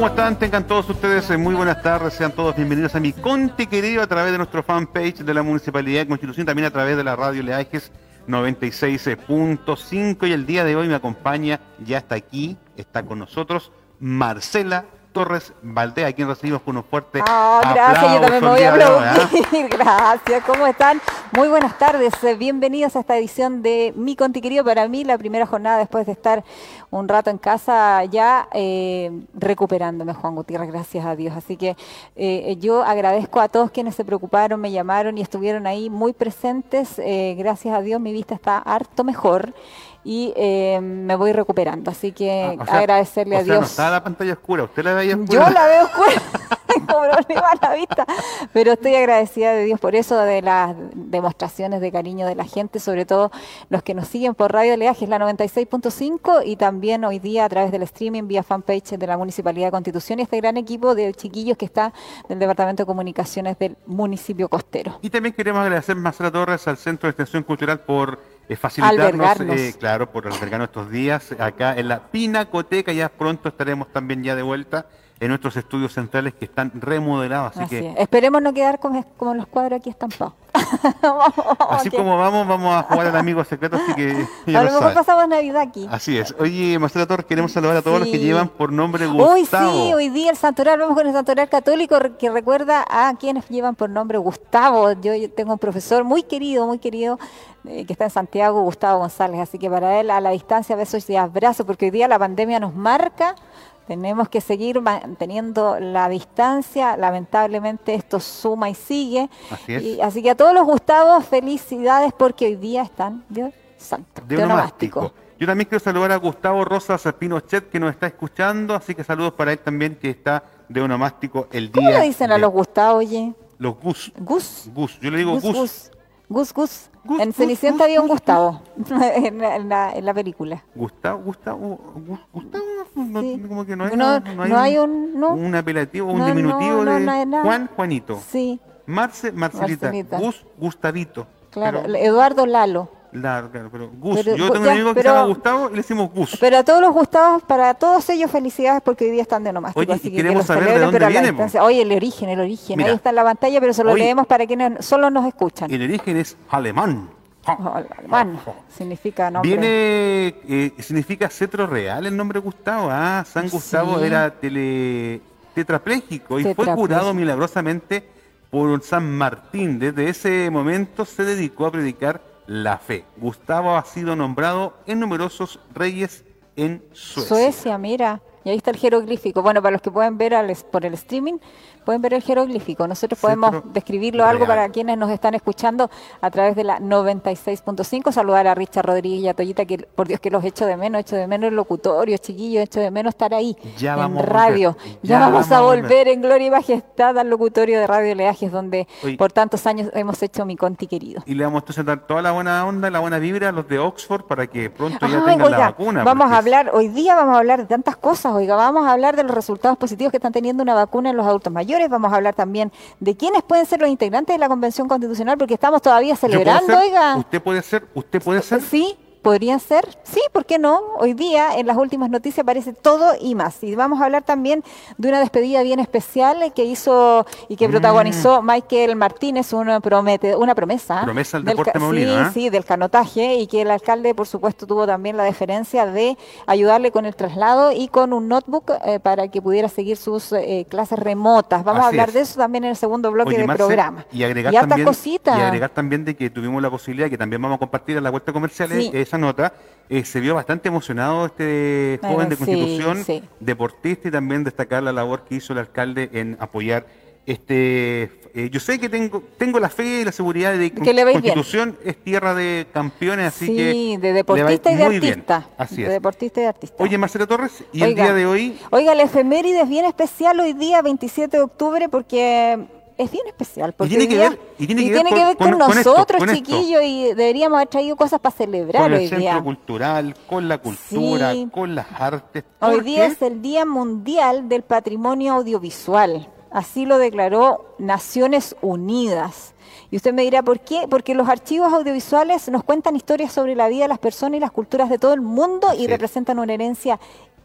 ¿Cómo están? Tengan todos ustedes eh, muy buenas tardes, sean todos bienvenidos a mi Conti querido a través de nuestro fanpage de la Municipalidad de Constitución, también a través de la radio Leajes 96.5 y el día de hoy me acompaña, ya está aquí, está con nosotros Marcela Torres Valdea, a quien recibimos con un fuerte Ah, gracias, yo también me voy a aplaudir. Gracias, ¿cómo están? Muy buenas tardes, eh, bienvenidos a esta edición de Mi Conti Querido. Para mí, la primera jornada después de estar un rato en casa ya eh, recuperándome, Juan Gutiérrez, gracias a Dios. Así que eh, yo agradezco a todos quienes se preocuparon, me llamaron y estuvieron ahí muy presentes. Eh, gracias a Dios, mi vista está harto mejor y eh, me voy recuperando. Así que Ah, o sea, agradecerle o a sea, Dios. no está la pantalla oscura, usted la veía oscura. Yo la veo oscura, tengo problema a la vista, pero estoy agradecida de Dios por eso, de las demostraciones de cariño de la gente, sobre todo los que nos siguen por Radio Leajes, la 96.5 y también hoy día a través del streaming vía fanpage de la Municipalidad de Constitución y este gran equipo de chiquillos que está del Departamento de Comunicaciones del municipio costero. Y también queremos agradecer, Marcela Torres, al Centro de Extensión Cultural por facilitarnos, eh, claro, por albergarnos estos días acá en la Pinacoteca. Ya pronto estaremos también ya de vuelta en nuestros estudios centrales que están remodelados. Así, Así que, es. Esperemos no quedar como, como los cuadros aquí estampados. así como vamos, vamos a jugar al amigo secreto, así que ya a lo lo mejor pasamos Navidad aquí. Así es. Oye, Marcela Torres, queremos saludar a todos los que llevan por nombre Gustavo. Hoy sí, hoy día el santoral, vamos con el santoral católico que recuerda a quienes llevan por nombre Gustavo. Yo, yo tengo un profesor muy querido, muy querido, eh, que está en Santiago, Gustavo González. Así que para él a la distancia, besos y abrazos, porque hoy día la pandemia nos marca. Tenemos que seguir manteniendo la distancia. Lamentablemente esto suma y sigue. Así es. Y- así que a todos los Gustavos, felicidades porque hoy día están de santo, de onomástico. Yo también quiero saludar a Gustavo Rosas Pinochet que nos está escuchando, así que saludos para él también que está de onomástico el día. ¿Cómo le dicen a los Gustavos, oye? Los Gus. Gus. Gus. Yo le digo Gus, Gus. Gus. Gus, Gus. Gus, En Gus, Cenicienta había un Gus, Gustavo en, la, en la- en la película. Gustavo, Gustavo, Gus- Gustavo, no, Sí. como que no hay, No, no no hay un- no. un apelativo, un No, diminutivo no, no, de. Juan, Juanito. Sí, Marce, Marcelita. Marcelita. Gus, Gustavito. claro. Pero, Eduardo Lalo. La- claro, pero Gus. Pero, Yo tengo ya, un amigo que pero- se llama Gustavo y le decimos Gus. Pero a todos los Gustavos, para todos ellos, felicidades porque hoy día están de nomástico. Oye, así y que queremos que saber de celebren, dónde a la viene, distancia. Oye, el origen, el origen. Mira. Ahí está en la pantalla, pero se lo Oye. leemos para quienes solo nos escuchan. El origen es alemán. Oh, alemán. Significa nombre. Viene, eh, significa cetro real el nombre Gustavo. Ah, San Gustavo Sí. era tele, tetrapléjico y fue curado milagrosamente por San Martín. Desde ese momento se dedicó a predicar la fe. Gustavo ha sido nombrado en numerosos reyes en Suecia. Suecia, mira. Y ahí está el jeroglífico. Bueno, para los que pueden ver al- por el streaming, pueden ver el jeroglífico. Nosotros podemos describirlo algo para quienes nos están escuchando a través de la 96.5. Saludar a Richard Rodríguez y a Toyita, que por Dios que los echo de menos, echo de menos el locutorio, chiquillos, echo de menos estar ahí Ya en radio. Ya, Ya vamos, a volver. volver en gloria y majestad al locutorio de Radio Leajes, donde Oye. por tantos años hemos hecho mi conti querido. Y le vamos entonces a dar toda la buena onda, la buena vibra a los de Oxford para que pronto ya Ay, tengan oiga, la vacuna. Vamos a hablar, hoy día vamos a hablar de tantas cosas, oiga, vamos a hablar de los resultados positivos que están teniendo una vacuna en los adultos mayores, vamos a hablar también de quiénes pueden ser los integrantes de la Convención Constitucional, porque estamos todavía ¿Yo puedo celebrando, oiga. Usted puede ser, usted puede ser. Sí, podrían ser, sí, ¿por qué no? Hoy día en las últimas noticias aparece todo y más. Y vamos a hablar también de una despedida bien especial que hizo y que Mm. protagonizó Michael Martínez, una, promete, una promesa. Promesa del del deporte maulino, Sí, ¿eh? sí, del canotaje y que el alcalde, por supuesto, tuvo también la deferencia de ayudarle con el traslado y con un notebook eh, para que pudiera seguir sus eh, clases remotas. Vamos a hablar es. de eso también en el segundo bloque Oye, del Marce, programa. Y agregar, y también, y agregar también de que tuvimos la posibilidad, que también vamos a compartir en la vuelta comercial Sí. Esa nota. eh, se vio bastante emocionado este joven de sí, Constitución, sí. deportista, y también destacar la labor que hizo el alcalde en apoyar este. eh, yo sé que tengo tengo la fe y la seguridad de que Que le va a ir bien. Constitución es tierra de campeones, así sí, que. de deportista y de muy bien. artista. Así De es. deportista y de artista. Oye, Marcelo Torres, y el día de hoy. Oiga, la efeméride es bien especial hoy día, 27 de octubre, porque es bien especial. Porque tiene hoy que día- ver- y tiene que ver con- nosotros, esto. chiquillos, y deberíamos haber traído cosas para celebrar Con el hoy centro día. cultural, con la cultura, Sí. con las artes. Hoy porque- día es el Día Mundial del Patrimonio Audiovisual. Así lo declaró Naciones Unidas. Y usted me dirá, ¿por qué? Porque los archivos audiovisuales nos cuentan historias sobre la vida de las personas y las culturas de todo el mundo y Sí. representan una herencia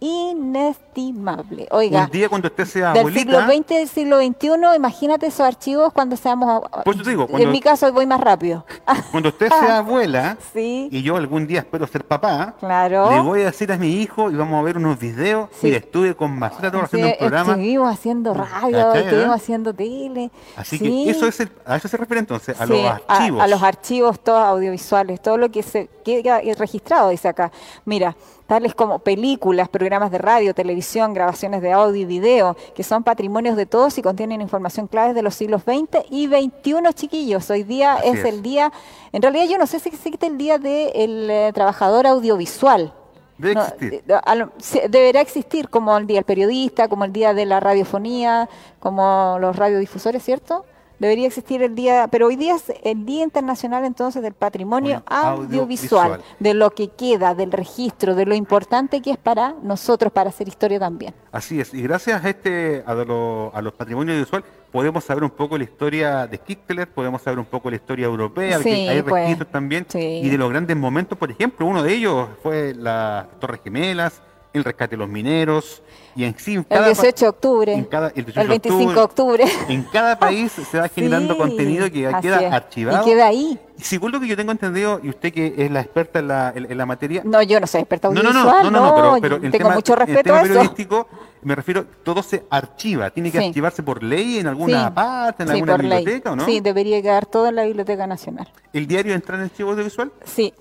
inestimable. Oiga, un día cuando usted sea del siglo XX, del siglo XXI, imagínate esos archivos cuando seamos... Pues digo, en mi caso voy más rápido. Cuando usted sea abuela y yo algún día espero ser papá, claro. le voy a decir a mi hijo y vamos a ver unos videos. y estuve con Marcela todos haciendo un programa. Estuvimos haciendo radio, estuvimos haciendo tele. Así que eso es a eso se refiere entonces, a los archivos. A, los archivos todos audiovisuales, todo lo que se queda registrado, dice acá. Mira, tales como películas, programas de radio, televisión, grabaciones de audio y video, que son patrimonios de todos y contienen información clave de los siglos XX y XXI, chiquillos. Hoy día es, el día, en realidad yo no sé si existe el día del eh, trabajador audiovisual. Debe existir. Eh, deberá existir como el día del periodista, como el día de la radiofonía, como los radiodifusores, ¿cierto? Debería existir el día, pero hoy día es el Día Internacional entonces del Patrimonio audiovisual, de lo que queda, del registro, de lo importante que es para nosotros, para hacer historia también. Así es, y gracias a este a, a los patrimonios audiovisuales podemos saber un poco la historia de Kickler, podemos saber un poco la historia europea, hay pues, registros también, y de los grandes momentos, por ejemplo, uno de ellos fue las Torres Gemelas, el rescate de los mineros, y en sí, el 18 de octubre, el, 25 de octubre, en cada país se va generando contenido que queda archivado. Y queda ahí. Según lo que yo tengo entendido, y usted que es la experta en la, en, la materia. No, yo no soy experta audiovisual. No, no, no, no, pero, pero tengo mucho respeto a eso. periodístico, me refiero, todo se archiva. Tiene que archivarse por ley en alguna parte, en alguna biblioteca, ¿o no? Sí, debería quedar todo en la Biblioteca Nacional. ¿El diario entra en el archivo audiovisual? Sí.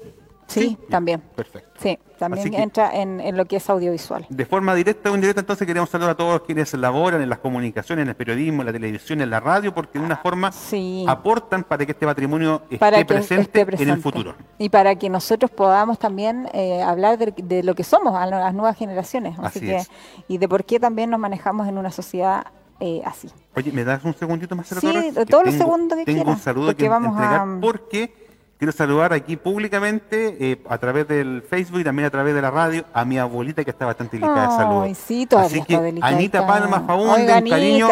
Sí, también. Perfecto. Sí, también entra en, lo que es audiovisual. De forma directa o indirecta, entonces queremos saludar a todos quienes laboran en las comunicaciones, en el periodismo, en la televisión, en la radio, porque de una forma aportan para que este patrimonio esté, presente, en el futuro. Y para que nosotros podamos también eh, hablar de, lo que somos a las nuevas generaciones. Así, que, Y de por qué también nos manejamos en una sociedad eh, así. Oye, ¿me das un segundito más? Sí, todos los segundos que Tengo un saludo que vamos entregar a... porque Quiero saludar aquí públicamente, eh, a través del Facebook y también a través de la radio, a mi abuelita que está bastante delicada de salud. Sí, Así que Anita Palma Faúnde, un cariño,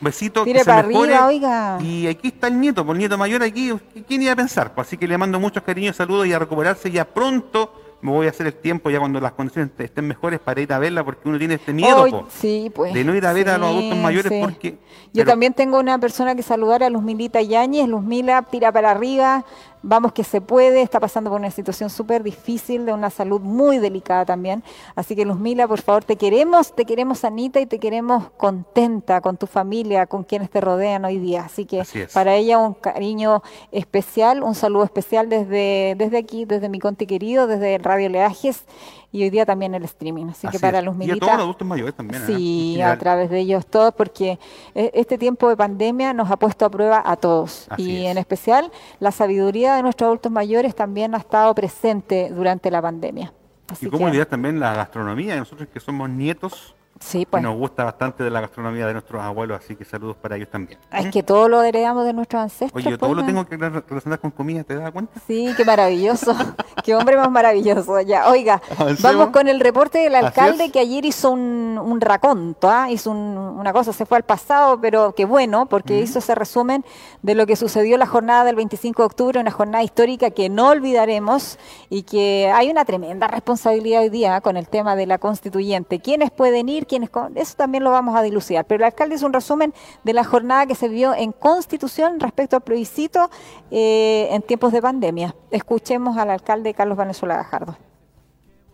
besito, que se arriba, oiga. Y aquí está el nieto, por el nieto mayor aquí, ¿quién iba a pensar? Pues así que le mando muchos cariños, saludos y a recuperarse ya pronto me voy a hacer el tiempo ya cuando las condiciones estén mejores para ir a verla porque uno tiene este miedo sí, pues, de no ir a ver a los adultos mayores porque yo también tengo una persona que saludar a Luzmilita Yáñez Luzmila tira para arriba vamos que se puede, está pasando por una situación súper difícil, de una salud muy delicada también. Así que Luzmila, por favor, te queremos, te queremos Anita y te queremos contenta con tu familia, con quienes te rodean hoy día. Así que para ella un cariño especial, un saludo especial desde, desde aquí, desde mi conte querido, desde Radio Leajes y hoy día también el streaming. Así, que para los militares. Y a todos los adultos mayores también. ¿eh? Sí, a través de ellos todos, porque e, este tiempo de pandemia nos ha puesto a prueba a todos. y en especial la sabiduría de nuestros adultos mayores también ha estado presente durante la pandemia. y cómo olvidar también la gastronomía, nosotros que somos nietos Sí, pues. nos gusta bastante de la gastronomía de nuestros abuelos, así que saludos para ellos también. Es que todo lo heredamos de nuestros ancestros. Oye, yo todo lo tengo que relacionar con comida, ¿te das cuenta? Sí, qué maravilloso. qué hombre más maravilloso. Ya, oiga, vamos con el reporte del alcalde que ayer hizo un, un raconto, ¿ah? hizo una cosa, se fue al pasado, pero qué bueno, porque hizo ese resumen de lo que sucedió la jornada del 25 de octubre, una jornada histórica que no olvidaremos y que hay una tremenda responsabilidad hoy día con el tema de la constituyente. ¿Quiénes pueden ir? Eso también lo vamos a dilucidar. Pero el alcalde hizo un resumen de la jornada que se vio en Constitución respecto al plebiscito eh, en tiempos de pandemia. Escuchemos al alcalde Carlos Venezuela Gajardo.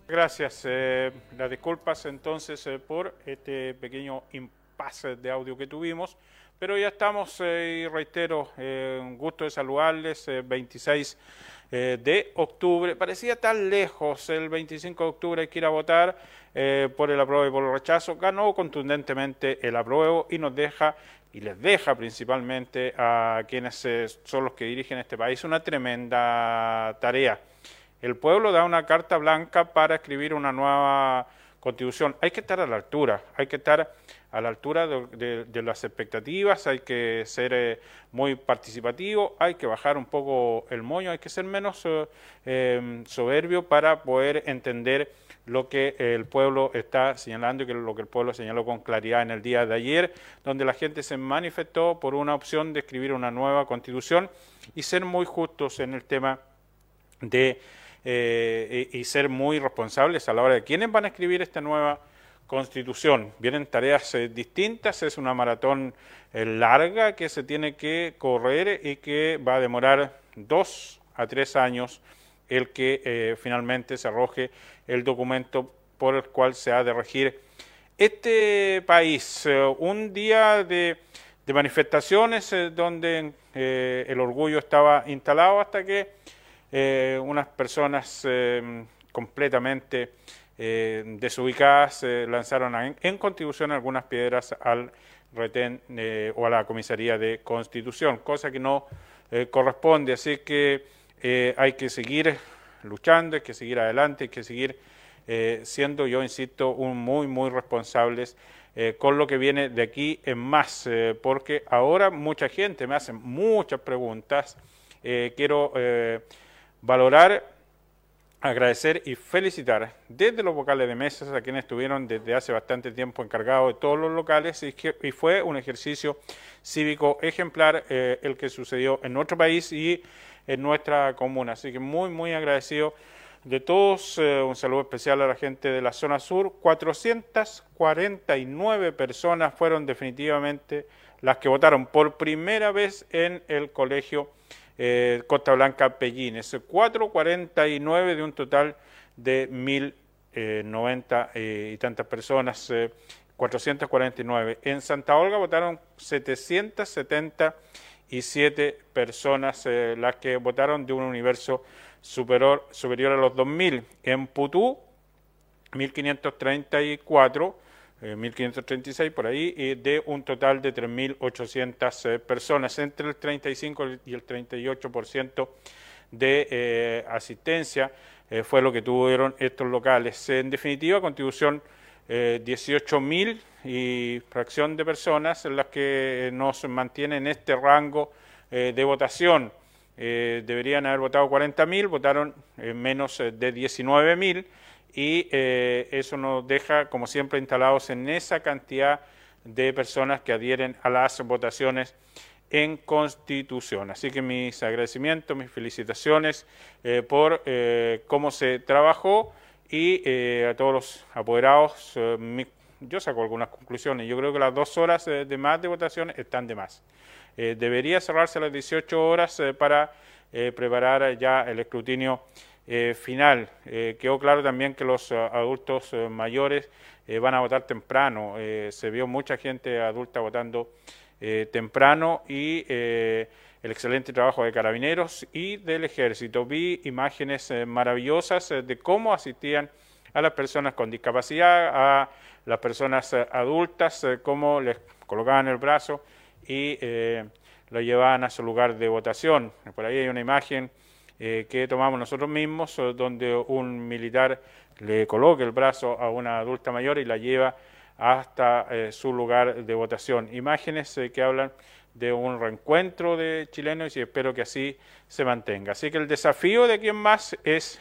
Gracias. Eh, las disculpas entonces eh, por este pequeño impasse de audio que tuvimos, pero ya estamos, y reitero, un gusto de saludarles, 26 de octubre. Parecía tan lejos el 25 de octubre hay que ir a votar eh, por el apruebo y por el rechazo, ganó contundentemente el apruebo y nos deja y les deja principalmente a quienes eh, son los que dirigen este país una tremenda tarea. El pueblo da una carta blanca para escribir una nueva constitución. Hay que estar a la altura, hay que estar a la altura de, las expectativas, hay que ser eh, muy participativo, hay que bajar un poco el moño, hay que ser menos soberbio para poder entender lo que el pueblo está señalando y que lo que el pueblo señaló con claridad en el día de ayer, donde la gente se manifestó por una opción de escribir una nueva constitución y ser muy justos en el tema de eh, y ser muy responsables a la hora de quiénes van a escribir esta nueva Constitución. Vienen tareas eh, distintas, es una maratón eh, larga que se tiene que correr y que va a demorar dos a tres años el que eh, finalmente se arroje el documento por el cual se ha de regir este país. un día de, de manifestaciones donde el orgullo estaba instalado hasta que unas personas completamente eh, desubicadas lanzaron en, Constitución algunas piedras al retén eh, o a la comisaría de Constitución, cosa que no eh, corresponde. Así que eh, hay que seguir luchando, hay que seguir adelante, hay que seguir siendo, yo insisto, un muy, muy responsables con lo que viene de aquí en más, porque ahora mucha gente me hace muchas preguntas. quiero valorar agradecer y felicitar desde los vocales de mesas a quienes estuvieron desde hace bastante tiempo encargados de todos los locales y, fue un ejercicio cívico ejemplar eh, el que sucedió en nuestro país y en nuestra comuna. Así que muy, muy agradecido de todos. Eh, un saludo especial a la gente de la zona sur. 449 personas fueron definitivamente las que votaron por primera vez en el colegio eh, Costa Blanca Pellines, 449 de un total de 1090 eh, y tantas personas, 449. Eh, en Santa Olga votaron 777 personas las que votaron de un universo superior, superior a los 2000. En Putú, 1534 1.536 eh, por ahí, de un total de 3.800 eh, personas, entre el 35 y el 38% de eh, asistencia fue lo que tuvieron estos locales. En definitiva, contribución 18.000 y fracción de personas en las que nos mantienen este rango de votación. deberían haber votado 40.000, votaron menos de 19.000 y eh, eso nos deja, como siempre, instalados en esa cantidad de personas que adhieren a las votaciones en Constitución. Así que mis agradecimientos, mis felicitaciones eh, por eh, cómo se trabajó y a todos los apoderados. yo saco algunas conclusiones. Yo creo que las dos horas de más de votación están de más. debería cerrarse a las 18 horas para preparar ya el escrutinio eh, final. Eh, quedó claro también que los eh, adultos mayores van a votar temprano. se vio mucha gente adulta votando temprano y el excelente trabajo de carabineros y del ejército. Vi imágenes maravillosas de cómo asistían a las personas con discapacidad, a las personas adultas, cómo les colocaban el brazo y lo llevaban a su lugar de votación. Por ahí hay una imagen eh, que tomamos nosotros mismos, donde un militar le coloca el brazo a una adulta mayor y la lleva hasta eh, su lugar de votación. Imágenes eh, que hablan de un reencuentro de chilenos y espero que así se mantenga. Así que el desafío de quien más es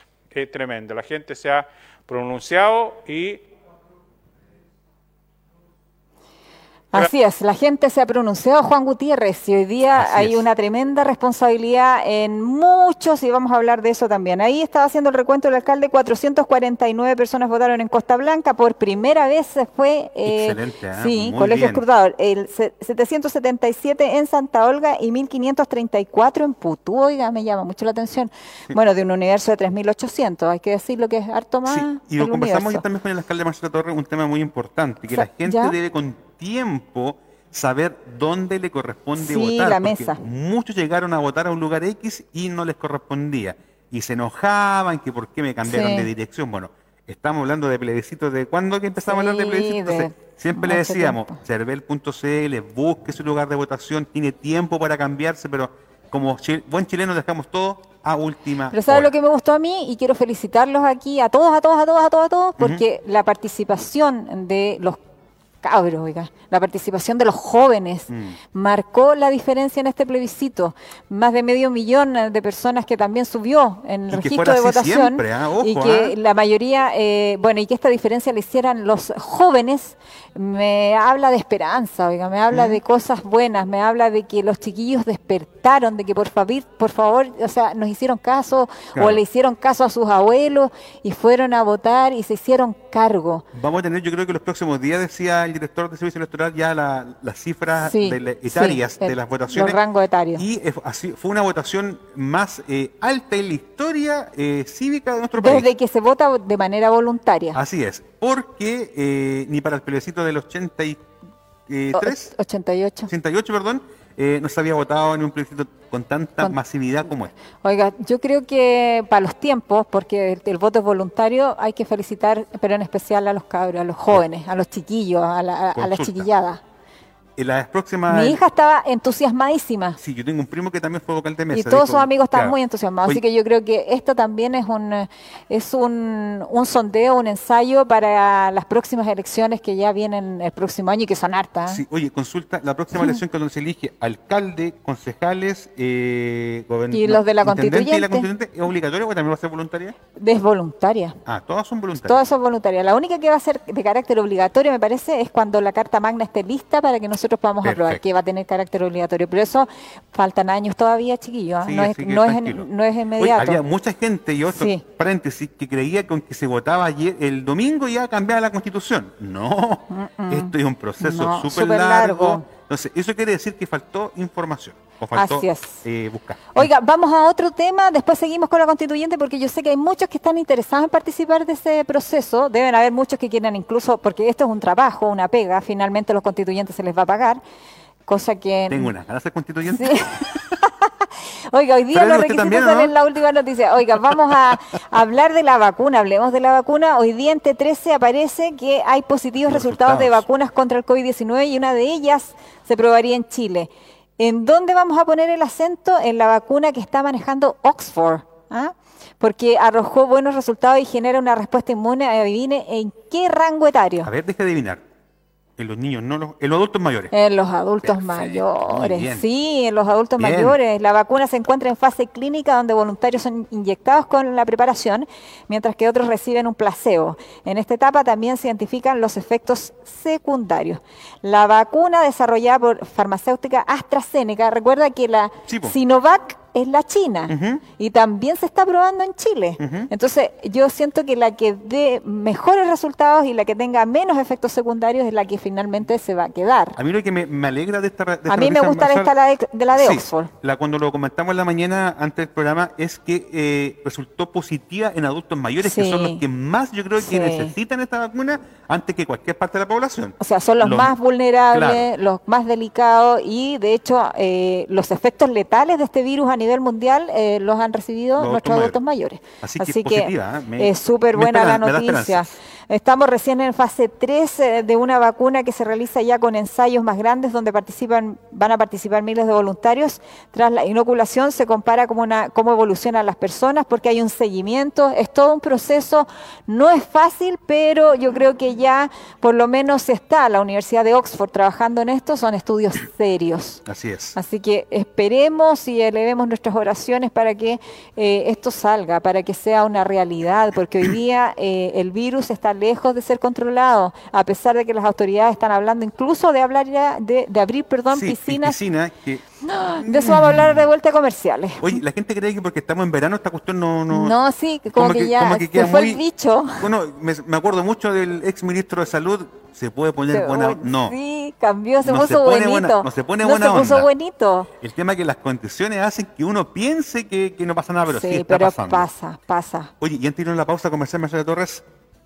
tremendo. La gente se ha pronunciado y Así es, la gente se ha pronunciado, Juan Gutiérrez, y hoy día hay una tremenda responsabilidad en muchos, y vamos a hablar de eso también. Ahí estaba haciendo el recuento del alcalde, 449 personas votaron en Costa Blanca, por primera vez se fue, eh, Excelente, ¿eh? sí, colegio escrutador, el 777 en Santa Olga y 1534 en Putú, oiga, me llama mucho la atención. Bueno, de un universo de 3800, hay que decirlo que es harto más. Sí, y lo conversamos ya también con el alcalde Marcelo Torres, un tema muy importante, que la gente debe con tiempo saber dónde le corresponde sí, votar. la mesa. Muchos llegaron a votar a un lugar X y no les correspondía. Y se enojaban que por qué me cambiaron de dirección. Bueno, estamos hablando de plebiscitos de cuándo que empezamos a hablar de plebiscitos. siempre le decíamos, cervel.cl, busque su lugar de votación, tiene tiempo para cambiarse, pero como buen chileno dejamos todo a última Pero ¿sabes lo que me gustó a mí? Y quiero felicitarlos aquí a todos, a todos, a todos, a todos, a todos, porque la participación de los cabros, oiga. La participación de los jóvenes mm. marcó la diferencia en este plebiscito. Más de medio millón de personas que también subió en el registro de votación. ¿ah? y que ¿ah? la mayoría, eh, bueno, y que esta diferencia la hicieran los jóvenes, me habla de esperanza, oiga, me habla mm. de cosas buenas, me habla de que los chiquillos despertaron, de que por favor, por favor, o sea, nos hicieron caso o le hicieron caso a sus abuelos y fueron a votar y se hicieron cargo. Vamos a tener, yo creo que los próximos días, decía el director de Servicio Electoral, ya las cifras de etarias de las votaciones. Los rangos etarios. Y así, fue una votación más eh, alta en la historia eh, cívica de nuestro país. Desde que se vota de manera voluntaria. Así es, porque eh, ni para el plebiscito del 83... 88. 88, perdón eh, no se había votado en un plebiscito con tanta masividad como este. Oiga, yo creo que para los tiempos, porque el, voto es voluntario, hay que felicitar, pero en especial a los cabros, a los jóvenes, a los chiquillos, a la, a la chiquillada las próximas... Mi hija estaba entusiasmadísima. Sí, yo tengo un primo que también fue vocal de mesa. Y todos sus amigos están muy entusiasmados. Así que yo creo que esto también es un es un, un, sondeo, un ensayo para las próximas elecciones que ya vienen el próximo año y que son hartas. Sí, oye, consulta, la próxima elección que donde se elige alcalde, concejales, eh, Y los de la constituyente. ¿Y la constituyente es obligatoria o también va a ser voluntaria? Es voluntaria. Ah, todas son voluntarias. Todas son voluntarias. La única que va a ser de carácter obligatorio, me parece, es cuando la Carta Magna esté lista para que nosotros podamos aprobar, que va a tener carácter obligatorio. Pero eso faltan años todavía, chiquillos. ¿ah? no, es, no, es, no, es, inmediato. había mucha gente, y otro paréntesis, que creía que aunque se votaba ayer, el domingo ya cambiaba la constitución. No, esto es un proceso súper largo. Entonces, eso quiere decir que faltó información. O faltó, Así es. Eh, buscar. Oiga, vamos a otro tema, después seguimos con la constituyente porque yo sé que hay muchos que están interesados en participar de ese proceso, deben haber muchos que quieran incluso, porque esto es un trabajo, una pega, finalmente a los constituyentes se les va a pagar, cosa que... Tengo una de constituyente. Oiga, hoy día los requisitos son en la última noticia. Oiga, vamos a hablar de la vacuna. Hablemos de la vacuna. Hoy día en T13 aparece que hay positivos resultados, de vacunas contra el COVID-19 y una de ellas se probaría en Chile. ¿En dónde vamos a poner el acento? En la vacuna que está manejando Oxford. ¿ah? Porque arrojó buenos resultados y genera una respuesta inmune. Adivine en qué rango etario. A ver, deje de adivinar. En los niños, no los, en los adultos mayores. En los adultos mayores, sí, en los adultos mayores. La vacuna se encuentra en fase clínica donde voluntarios son inyectados con la preparación, mientras que otros reciben un placebo. En esta etapa también se identifican los efectos secundarios. La vacuna desarrollada por farmacéutica AstraZeneca, recuerda que la Sinovac es la China y también se está probando en Chile. Entonces, yo siento que la que dé mejores resultados y la que tenga menos efectos secundarios es la que finalmente se va a quedar. A mí lo que me, alegra de esta... a mí me gusta esta la de, la de Oxford. La, cuando lo comentamos en la mañana antes del programa es que eh, resultó positiva en adultos mayores, que son los que más yo creo que necesitan esta vacuna antes que cualquier parte de la población. O sea, son los, más vulnerables, los más delicados y de hecho eh, los efectos letales de este virus a nivel nivel mundial eh, los han recibido nuestros adultos mayores. Así, que, ¿eh? es súper buena la noticia. Estamos recién en fase 3 eh, de una vacuna que se realiza ya con ensayos más grandes donde participan, van a participar miles de voluntarios. Tras la inoculación se compara cómo, una, cómo evolucionan las personas porque hay un seguimiento, es todo un proceso, no es fácil, pero yo creo que ya por lo menos está la Universidad de Oxford trabajando en esto, son estudios serios. Así es. Así que esperemos y elevemos nuestras oraciones para que eh, esto salga, para que sea una realidad, porque hoy día eh, el virus está lejos de ser controlado, a pesar de que las autoridades están hablando incluso de hablar ya, de, abrir, perdón, piscinas. De eso vamos a hablar de vuelta comerciales. Oye, la gente cree que porque estamos en verano esta cuestión no... No, no sí, como, que, ya se fue el dicho. Bueno, me, acuerdo mucho del ex ministro de Salud, se puede poner buena... No. Sí, cambió, se puso buenito. no se pone buena se puso buenito. El tema es que las condiciones hacen que uno piense que, no pasa nada, pero sí, está pero pasando. pasa, pasa. Oye, y antes de la pausa comercial, Marcelo Torres,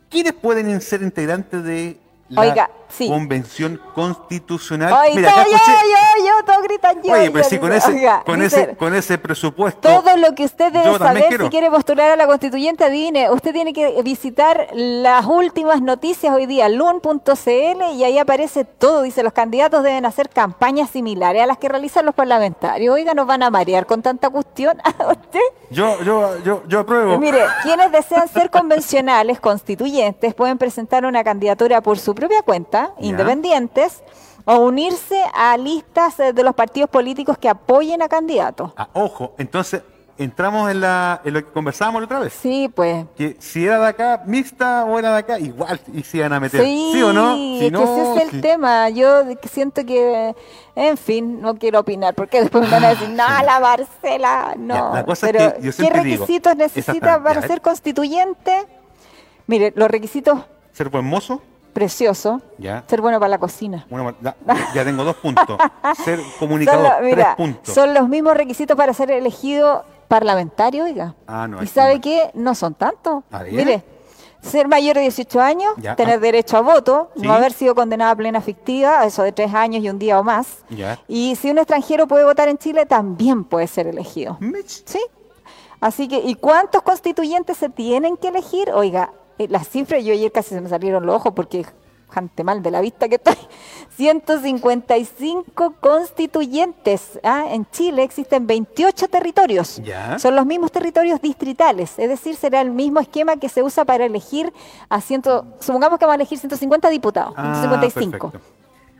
¿quiénes pueden ser integrantes de la convención constitucional. Mira, yo, yo, yo, todos gritan yo. Oye, pero sí, con, ese, con, ese, con ese presupuesto. Todo lo que usted debe saber si quiere postular a la constituyente, adivine, usted tiene que visitar las últimas noticias hoy día, lun.cl, y ahí aparece todo. Dice, los candidatos deben hacer campañas similares a las que realizan los parlamentarios. Oiga, nos van a marear con tanta cuestión. usted? Yo, yo, yo, yo apruebo. Mire, quienes desean ser convencionales, constituyentes, pueden presentar una candidatura por su propia cuenta, independientes, o unirse a listas de los partidos políticos que apoyen a candidatos. Ah, ojo, entonces entramos en, la, en lo que conversábamos la otra vez. Sí, pues. Que si era de acá mixta o era de acá, igual y se iban a meter. Sí, o no? Si no, ese es el tema. Yo siento que, en fin, no quiero opinar porque después me van a decir, no, la Marcela, no. la cosa Pero, es que yo ¿qué requisitos necesita para ser constituyente? Mire, los requisitos. Ser buen mozo. Precioso. Ya. Ser bueno para la cocina. Bueno, ya, tengo dos puntos. ser comunicador, tres puntos. Son los mismos requisitos para ser elegido parlamentario, oiga. Ah, no, ¿Y sabe qué? No son tantos. Mire, ser mayor de 18 años, tener ah. derecho a voto, no haber sido condenada a plena fictiva, eso de tres años y un día o más. Y si un extranjero puede votar en Chile, también puede ser elegido. ¿Sí? Así que, ¿y cuántos constituyentes se tienen que elegir? Oiga, las cifras, yo ayer casi se me salieron los ojos porque jante mal de la vista que estoy. 155 constituyentes. ¿ah? En Chile existen 28 territorios. Son los mismos territorios distritales. Es decir, será el mismo esquema que se usa para elegir a ciento, supongamos que vamos a elegir 150 diputados. Ah, 155.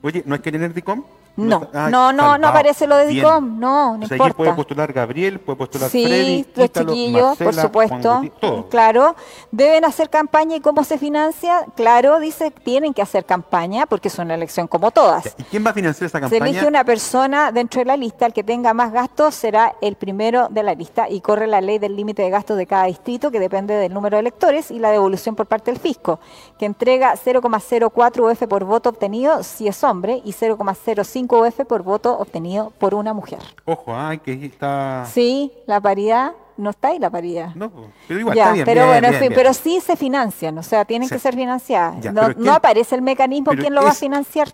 Oye, ¿no hay que tener DICOM? No, no, no, no, aparece lo de DICOM, no, no o sea, importa. puede postular Gabriel, puede postular sí, Freddy, los chiquillos, por supuesto, claro. Deben hacer campaña y cómo se financia, claro, dice, tienen que hacer campaña porque es una elección como todas. ¿Y quién va a financiar esa campaña? Se elige una persona dentro de la lista, el que tenga más gastos será el primero de la lista y corre la ley del límite de gastos de cada distrito que depende del número de electores y la devolución por parte del fisco, que entrega 0,04 UF por voto obtenido si es hombre y 0,05 UF por voto obtenido por una mujer. Ojo, ay, que está... Sí, la paridad no está ahí la paridad. No, pero igual está bien, pero bueno, pero sí se financian, o sea, tienen que ser financiadas. no, aparece el mecanismo quién lo va a financiar.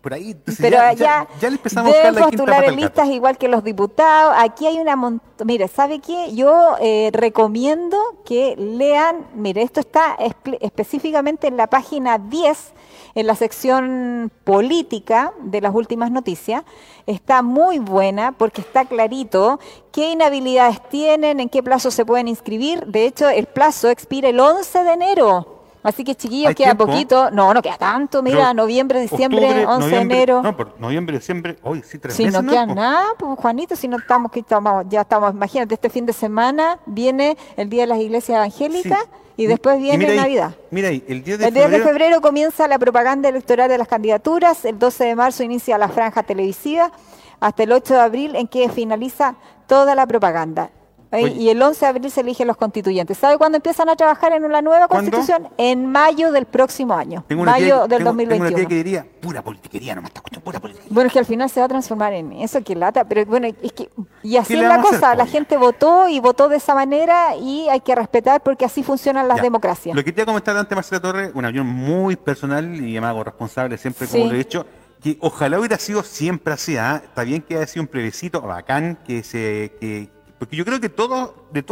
Por ahí, pero ya, ya, ya, le empezamos a buscar postular en listas igual que los diputados. Aquí hay una mire, ¿sabe qué? Yo eh, recomiendo que lean, mire, esto está específicamente en la página 10 en la sección política de las últimas noticias. Está muy buena porque está clarito qué inhabilidades tienen, en qué plazo se pueden inscribir. De hecho, el plazo expira el 11 de enero. Así que chiquillos, queda poquito. No, no queda tanto. Mira, noviembre, diciembre, 11 de enero. No, por noviembre, diciembre, hoy sí, tres si meses. Si no queda nada, pues Juanito, si no estamos, que estamos, ya estamos, imagínate, este fin de semana viene el Día de las Iglesias Evangélicas. Y después viene Navidad. Mira ahí, el 10 de el 10 de febrero comienza la propaganda electoral de las candidaturas, el 12 de marzo inicia la franja televisiva, hasta el 8 de abril en que finaliza toda la propaganda. Y el 11 de abril se eligen los constituyentes. ¿Sabe cuándo empiezan a trabajar en una nueva constitución? En mayo del próximo año. mayo del 2021. Tengo una que diría, pura politiquería, no me está pura politiquería. Bueno, es que al final se va a transformar en eso que lata, pero bueno, es que, y así es la cosa, la gente votó y votó de esa manera y hay que respetar porque así funcionan las democracias. Lo que te comentar antes, Marcela Torres, una opinión muy personal y llamado responsable siempre, como lo he dicho, que ojalá hubiera sido siempre así, ¿ah? está bien que haya sido un plebiscito bacán, que se que, porque yo creo que todos, de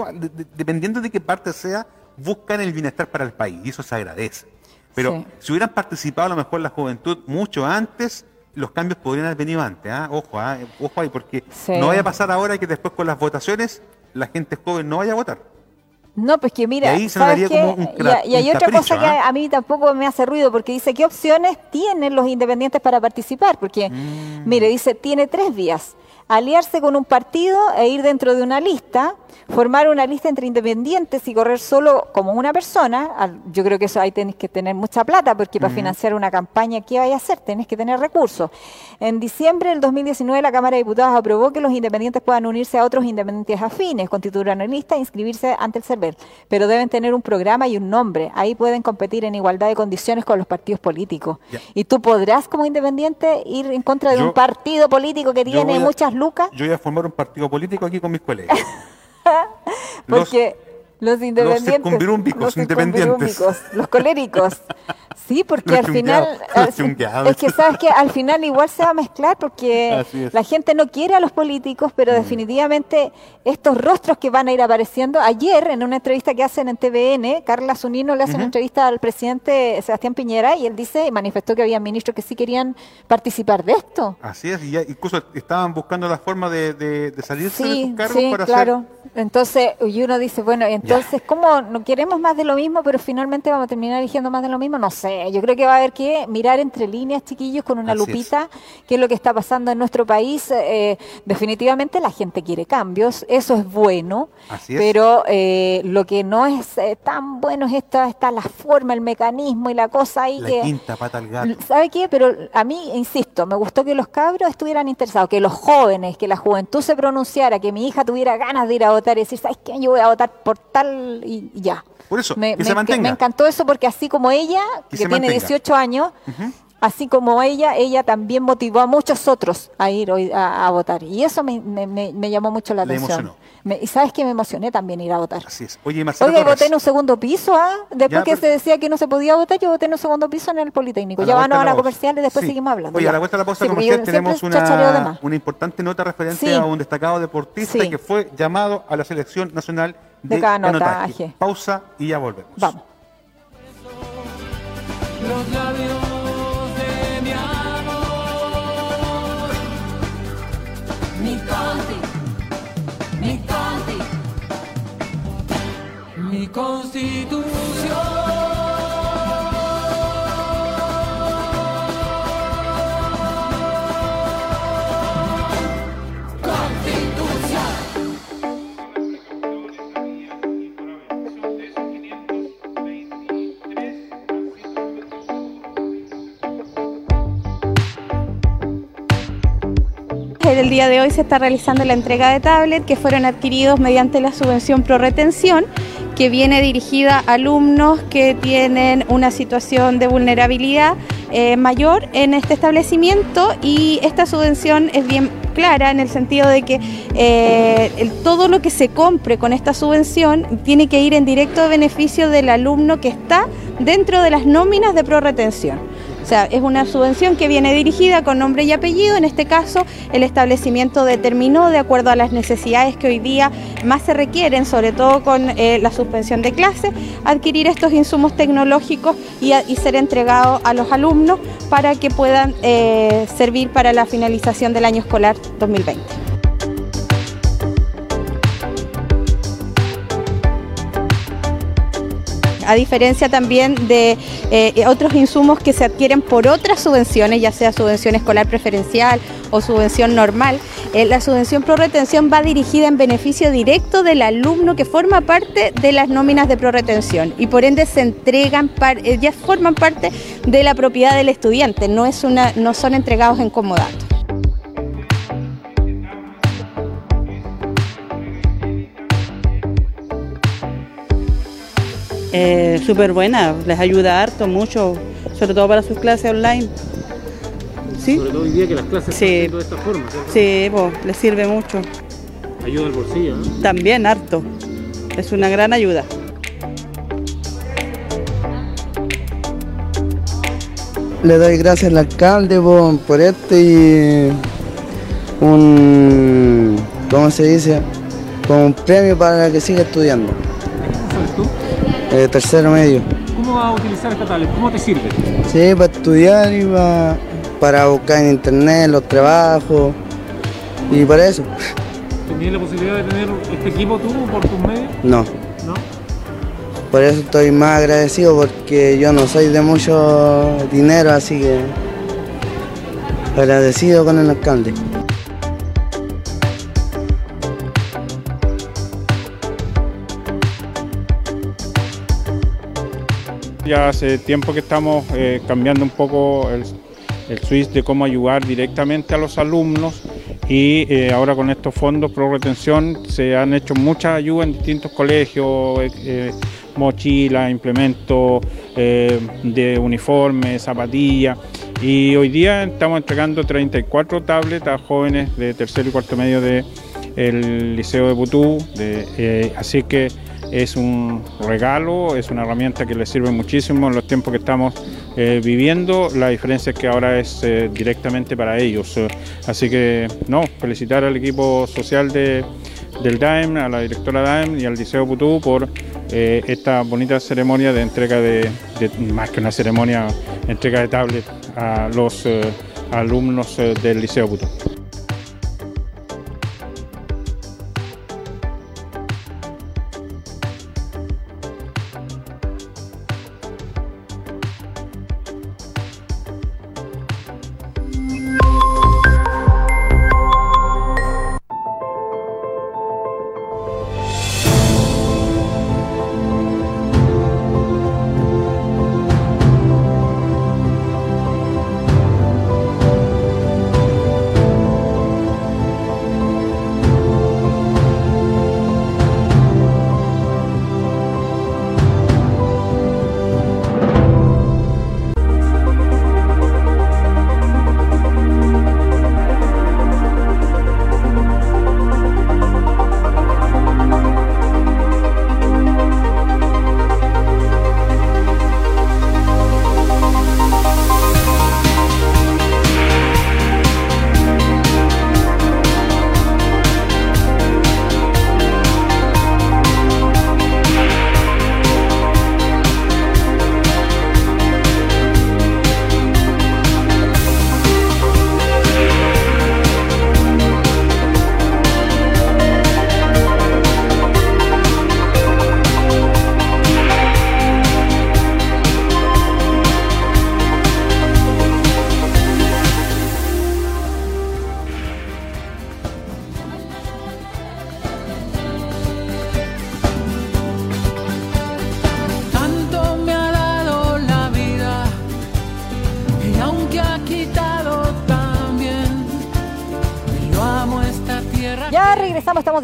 dependiendo de qué parte sea, buscan el bienestar para el país y eso se agradece. Pero si hubieran participado a lo mejor la juventud mucho antes, los cambios podrían haber venido antes. ¿ah? Ojo, ¿ah? ojo ahí, porque no vaya a pasar ahora que después con las votaciones la gente joven no vaya a votar. No, pues que mira, y, hay otra cosa que ¿ah? a mí tampoco me hace ruido, porque dice, ¿qué opciones tienen los independientes para participar? Porque, mm. mire, dice, tiene tres vías aliarse con un partido e ir dentro de una lista, formar una lista entre independientes y correr solo como una persona. Yo creo que eso ahí tenés que tener mucha plata, porque para financiar una campaña, ¿qué vaya a hacer? Tenés que tener recursos. En diciembre del 2019, la Cámara de Diputados aprobó que los independientes puedan unirse a otros independientes afines, constituir una lista e inscribirse ante el CERVEL, pero deben tener un programa y un nombre. Ahí pueden competir en igualdad de condiciones con los partidos políticos. Y tú podrás, como independiente, ir en contra de un partido político que tiene muchas lucas. Yo voy a formar un partido político aquí con mis colegas. Porque los independientes. Los independientes. Los coléricos. Sí, porque al final. Es que sabes que al final igual se va a mezclar porque la gente no quiere a los políticos, pero mm. definitivamente estos rostros que van a ir apareciendo. Ayer, en una entrevista que hacen en TVN, Carla Zunino le hace una entrevista al presidente Sebastián Piñera y él dice, manifestó que había ministros que sí querían participar de esto. Así es, y ya incluso estaban buscando la forma de, de, salirse de sus cargos sí, claro. Entonces, y uno dice, bueno, entonces, ¿cómo no queremos más de lo mismo, pero finalmente vamos a terminar eligiendo más de lo mismo? No sé yo creo que va a haber que mirar entre líneas, chiquillos, con una lupita, qué es lo que está pasando en nuestro país. Eh, definitivamente la gente quiere cambios, eso es bueno, pero eh, lo que no es eh, tan bueno es esta, está la forma, el mecanismo y la cosa ahí la que... quinta pata al gato. ¿Sabe qué? Pero a mí, insisto, me gustó que los cabros estuvieran interesados, que los jóvenes, que la juventud se pronunciara, que mi hija tuviera ganas de ir a votar y decir, ¿sabes qué? Yo voy a votar por tal y ya. Por eso, me, que se mantenga. me encantó eso porque así como ella, que, tiene 18 años, así como ella, ella también motivó a muchos otros a ir hoy a, votar. Y eso me, me, llamó mucho la atención. y sabes que me emocioné también ir a votar. Así es. Oye, Marcelo Oye, voté en un segundo piso, ¿ah? Después que se decía que no se podía votar, yo voté en un segundo piso en el Politécnico. ya van a la comercial y después seguimos hablando. Oye, a la vuelta de la pausa comercial tenemos una, una importante nota referente a un destacado deportista que fue llamado a la selección nacional de, canotaje. Pausa y ya volvemos. Vamos. mi conti, mi conti, mi constitución. El día de hoy se está realizando la entrega de tablets que fueron adquiridos mediante la subvención pro retención que viene dirigida a alumnos que tienen una situación de vulnerabilidad eh, mayor en este establecimiento y esta subvención es bien clara en el sentido de que eh, todo lo que se compre con esta subvención tiene que ir en directo beneficio del alumno que está dentro de las nóminas de pro retención. O sea, es una subvención que viene dirigida con nombre y apellido. En este caso, el establecimiento determinó, de acuerdo a las necesidades que hoy día más se requieren, sobre todo con eh, la suspensión de clases, adquirir estos insumos tecnológicos y, ser entregados a los alumnos para que puedan eh, servir para la finalización del año escolar 2020. A diferencia también de eh, otros insumos que se adquieren por otras subvenciones, ya sea subvención escolar preferencial o subvención normal. Eh, la subvención pro retención va dirigida en beneficio directo del alumno que forma parte de las nóminas de pro retención y por ende se entregan, eh, ya forman parte de la propiedad del estudiante, no, es una, no son entregados en comodato. Eh, súper buena, les ayuda harto, mucho, sobre todo para sus clases online. ¿Sí? Sobre todo hoy día que las clases sí. de esta forma. Sí, pues, les sirve mucho. Ayuda al bolsillo, ¿no? También harto, es una gran ayuda. Le doy gracias al alcalde por, por este y un, ¿cómo se dice? Como un premio para que siga estudiando. Eh, tercero medio. ¿Cómo vas a utilizar esta tablet? ¿Cómo te sirve? Sí, para estudiar y para, buscar en internet los trabajos y para eso. ¿Tienes la posibilidad de tener este equipo tú por tus medios? No. ¿No? Por eso estoy más agradecido porque yo no soy de mucho dinero, así que agradecido con el alcalde. Hace tiempo que estamos eh, cambiando un poco el, switch de cómo ayudar directamente a los alumnos y eh, ahora con estos fondos pro retención se han hecho muchas ayudas en distintos colegios, eh, mochilas, implementos de uniformes, zapatillas y hoy día estamos entregando 34 tablets a jóvenes de tercero y cuarto medio del Liceo de Putú, así que es un regalo, es una herramienta que les sirve muchísimo en los tiempos que estamos eh, viviendo. La diferencia es que ahora es eh, directamente para ellos. Así que, no, felicitar al equipo social de, del DAEM, a la directora DAEM y al Liceo Putú por eh, esta bonita ceremonia de entrega de, más que una ceremonia, entrega de tablet a los alumnos del Liceo Putú.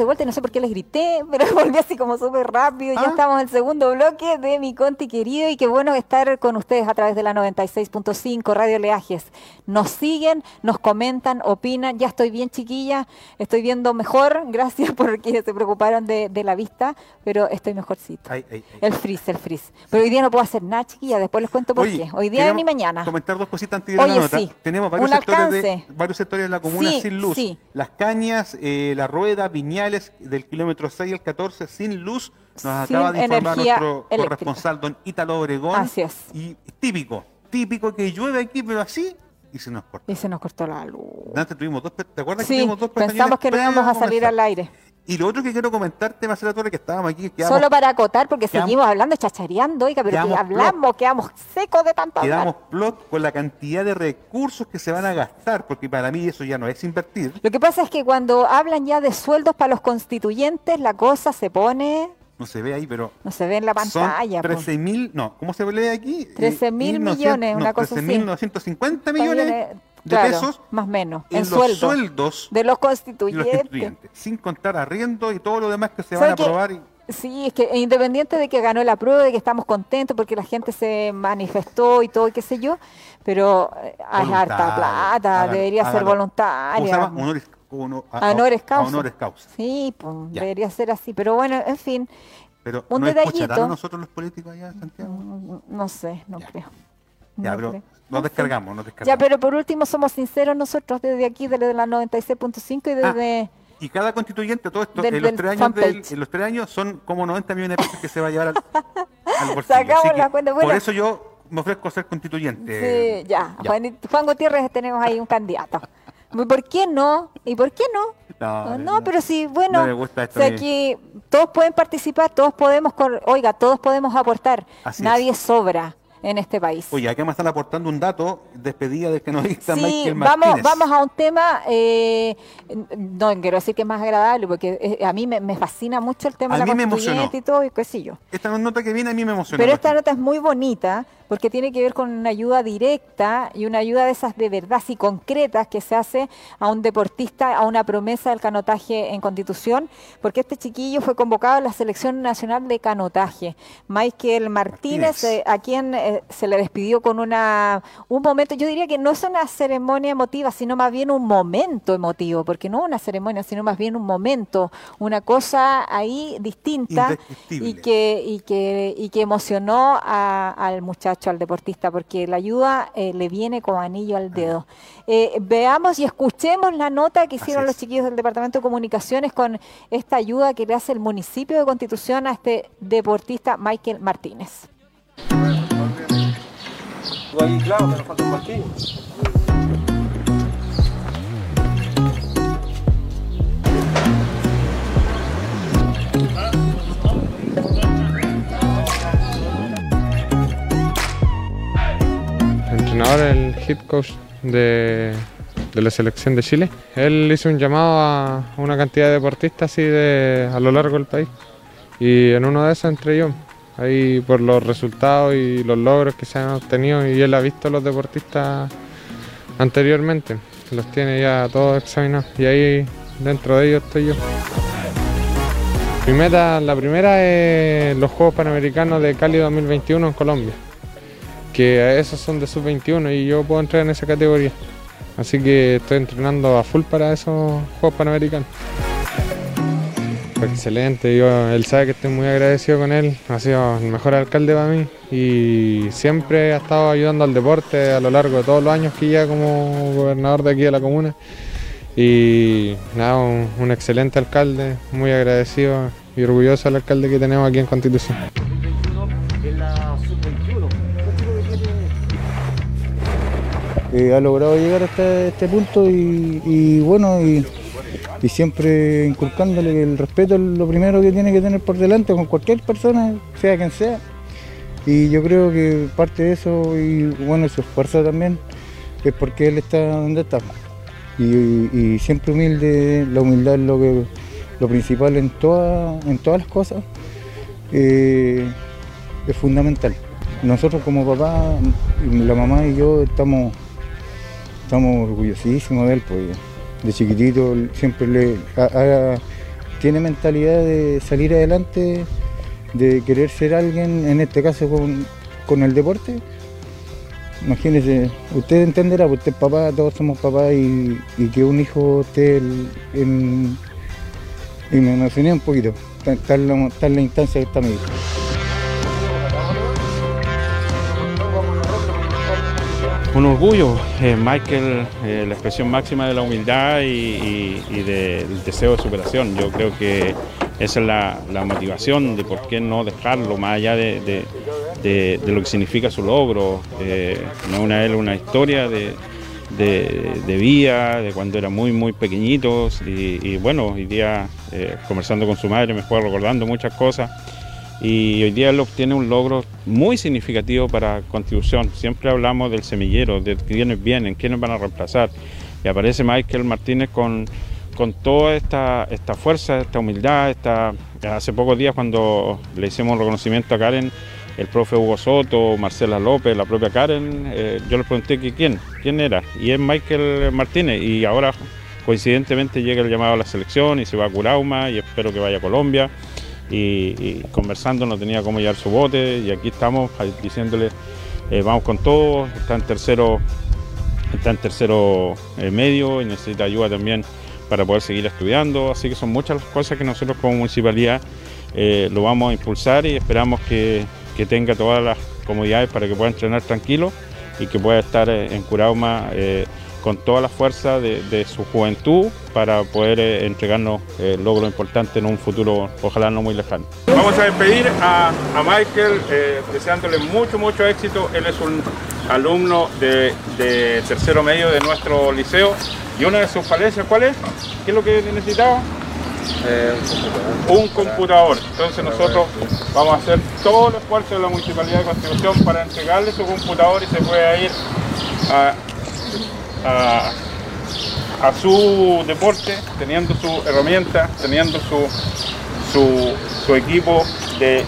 De vuelta y no sé por qué les grité, pero volví así como súper rápido. Ya ah. estamos en el segundo bloque de mi Conti querido y qué bueno estar con ustedes a través de la 96.5 Radio Leajes. Nos siguen, nos comentan, opinan. Ya estoy bien chiquilla, estoy viendo mejor, gracias porque se preocuparon de, la vista, pero estoy mejorcito. el frizz, el frizz. Pero hoy día no puedo hacer nada, chiquilla, después les cuento por qué. Hoy día ni mañana. Comentar dos cositas antes de la nota. Tenemos varios sectores, de, varios sectores de la comuna sin luz. Las cañas, eh, la rueda, Del kilómetro 6 al 14, sin luz. Nos acaba de informar nuestro corresponsal, don Ítalo Obregón. Así es. Y típico, típico que llueve aquí, pero así y se nos cortó. Y se nos cortó la luz. Antes tuvimos dos, ¿te acuerdas que tuvimos dos pensamos que no íbamos a salir al aire. Y lo otro que quiero comentarte, Marcela Torres, que estábamos aquí. Solo para acotar, porque seguimos hablando, chachareando, oiga, pero que hablamos, quedamos secos de tanto Quedamos plot con la cantidad de recursos que se van a gastar, porque para mí eso ya no es invertir. Lo que pasa es que cuando hablan ya de sueldos para los constituyentes, la cosa se pone no se ve ahí, pero... No se ve en la pantalla. 13 mil, no, ¿cómo se ve aquí? 13 eh, mil millones, una cosa 13 mil 950 millones de pesos. Más o menos, en, los sueldos de los constituyentes. Sin contar arriendo y todo lo demás que se van a aprobar. Sí, es que independiente de que ganó la prueba, de que estamos contentos porque la gente se manifestó y todo, y qué sé yo, pero eh, hay harta plata, debería ser voluntaria. Honores, honores, causa. honores causa. Sí, pues, debería ser así, pero bueno, en fin. Pero un ¿no detallito. nosotros los políticos allá en Santiago? Mm, no sé, no creo. Ya, pero nos descargamos, nos descargamos. Ya, pero por último somos sinceros nosotros desde aquí, desde la 96.5 y desde... Ah, y cada constituyente, todo esto, en, los tres años en los tres años son como 90 millones de pesos que se va a llevar al, al bolsillo. Sacamos la cuenta. Bueno, por eso yo me ofrezco a ser constituyente. Sí, ya. Juan, Juan Gutiérrez tenemos ahí un candidato. ¿Por qué no? ¿Y por qué no? No, no, pero sí, bueno, no aquí todos pueden participar, todos podemos, oiga, todos podemos aportar, nadie sobra en este país. Oye, acá me están aportando un dato, despedida de que nos dicta sí, Michael Vamos, vamos a un tema, eh, no quiero decir que es más agradable, porque eh, a mí me, fascina mucho el tema de la constituyente y todo, y qué sé yo. Esta nota que viene a mí me emociona. Pero esta nota es muy bonita, porque tiene que ver con una ayuda directa y una ayuda de esas de verdad y concretas que se hace a un deportista, a una promesa del canotaje en Constitución, porque este chiquillo fue convocado a la Selección Nacional de Canotaje. Michael Martínez, eh, a quien eh, se le despidió con una un momento, yo diría que no es una ceremonia emotiva, sino más bien un momento emotivo, porque no una ceremonia, sino más bien un momento, una cosa ahí distinta y que, y que, y que emocionó al muchacho al deportista, porque la ayuda eh, le viene como anillo al dedo. Eh, veamos y escuchemos la nota que hicieron los chiquillos del Departamento de Comunicaciones con esta ayuda que le hace el municipio de Constitución a este deportista Michael Martínez. El head coach de, la selección de Chile. Él hizo un llamado a una cantidad de deportistas así de, a lo largo del país. Y en uno de esos entre yo, ahí por los resultados y los logros que se han obtenido y él ha visto a los deportistas anteriormente, los tiene ya todos examinados y ahí dentro de ellos estoy yo. Mi la primera es los Juegos Panamericanos de Cali 2021 en Colombia que esos son de sub-21 y yo puedo entrar en esa categoría. Así que estoy entrenando a full para esos Juegos Panamericanos. Excelente, él sabe que estoy muy agradecido con él, ha sido el mejor alcalde para mí y siempre ha estado ayudando al deporte a lo largo de todos los años que ya como gobernador de aquí de la comuna. Y nada, un, excelente alcalde, muy agradecido y orgulloso del alcalde que tenemos aquí en Constitución. Eh, ha logrado llegar hasta este punto y, bueno, y, siempre inculcándole que el respeto es lo primero que tiene que tener por delante con cualquier persona, sea quien sea. Y yo creo que parte de eso y bueno, su esfuerzo también es porque él está donde está. Y, siempre humilde, la humildad es lo que lo principal en, toda, en todas las cosas, eh, es fundamental. Nosotros como papá, la mamá y yo estamos estamos orgullosísimos de él, pues de chiquitito siempre le tiene mentalidad de salir adelante, de querer ser alguien, en este caso con, el deporte. Imagínese, usted entenderá, pues usted es papá, todos somos papás y, que un hijo esté en, y me emocioné un poquito, tal, la instancia que está mi hijo. Un orgullo, eh, Michael, eh, la expresión máxima de la humildad y, del deseo de superación. Yo creo que esa es la, motivación de por qué no dejarlo, más allá de, lo que significa su logro. Eh, no una, una historia de, vida, de cuando era muy, muy pequeñitos y, bueno, hoy día conversando con su madre me fue recordando muchas cosas y hoy día él obtiene un logro muy significativo para Contribución. Siempre hablamos del semillero, de quiénes vienen, quiénes van a reemplazar. Y aparece Michael Martínez con, con toda esta, esta fuerza, esta humildad. Esta, hace pocos días cuando le hicimos un reconocimiento a Karen, el profe Hugo Soto, Marcela López, la propia Karen, eh, yo le pregunté que quién, quién era. Y es Michael Martínez. Y ahora coincidentemente llega el llamado a la selección y se va a Curauma y espero que vaya a Colombia y, conversando no tenía cómo llevar su bote y aquí estamos diciéndole eh, vamos con todo, está en tercero, está en tercero eh, medio y necesita ayuda también para poder seguir estudiando, así que son muchas las cosas que nosotros como municipalidad eh, lo vamos a impulsar y esperamos que, que, tenga todas las comodidades para que pueda entrenar tranquilo y que pueda estar en Curauma con toda la fuerza de, su juventud para poder eh, entregarnos eh, logro importante en un futuro, ojalá no muy lejano. Vamos a despedir a, Michael eh, deseándole mucho, mucho éxito. Él es un alumno de, tercero medio de nuestro liceo y una de sus falencias, ¿cuál es? ¿Qué es lo que necesitaba? un computador. Entonces nosotros vamos a hacer todo el esfuerzo de la Municipalidad de Constitución para entregarle su computador y se pueda ir a a, su deporte, teniendo su herramienta, teniendo su, su, equipo de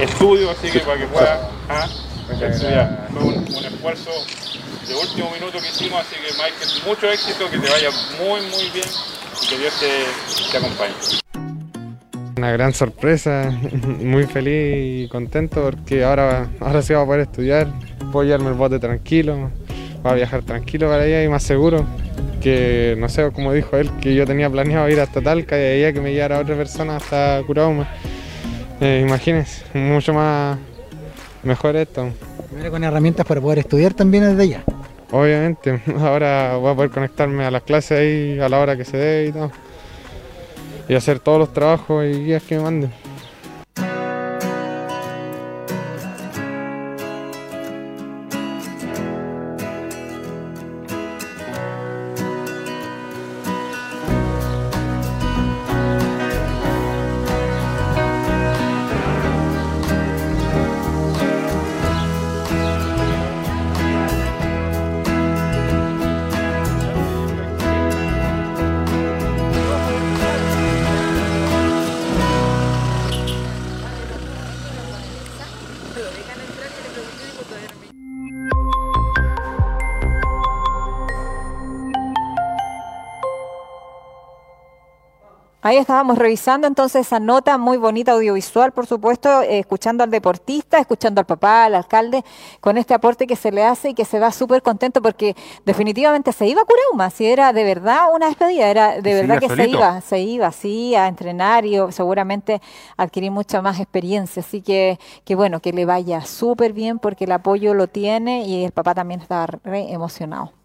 estudio, así que para que pueda ah, estudiar. Fue un, esfuerzo de último minuto que hicimos, así que Michael, mucho éxito, que te vaya muy muy bien y que Dios te, te acompañe. Una gran sorpresa, muy feliz y contento porque ahora, ahora sí voy a poder estudiar, puedo llevarme el bote tranquilo, va a viajar tranquilo para allá y más seguro. Que no sé, como dijo él, que yo tenía planeado ir hasta Talca y de allá que me llevara otra persona hasta Curauma. Eh, imagínense, mucho más mejor esto. Primero con herramientas para poder estudiar también desde allá. Obviamente, ahora voy a poder conectarme a las clases ahí a la hora que se dé y todo. Y hacer todos los trabajos y guías que me manden. Ahí estábamos revisando entonces esa nota muy bonita audiovisual, por supuesto, eh, escuchando al deportista, escuchando al papá, al alcalde, con este aporte que se le hace y que se va súper contento porque definitivamente se iba a Curauma, si era de verdad una despedida, era de verdad que se iba, se iba, sí, a entrenar y seguramente adquirir mucha más experiencia. Así que, que bueno, que le vaya súper bien porque el apoyo lo tiene y el papá también está re emocionado.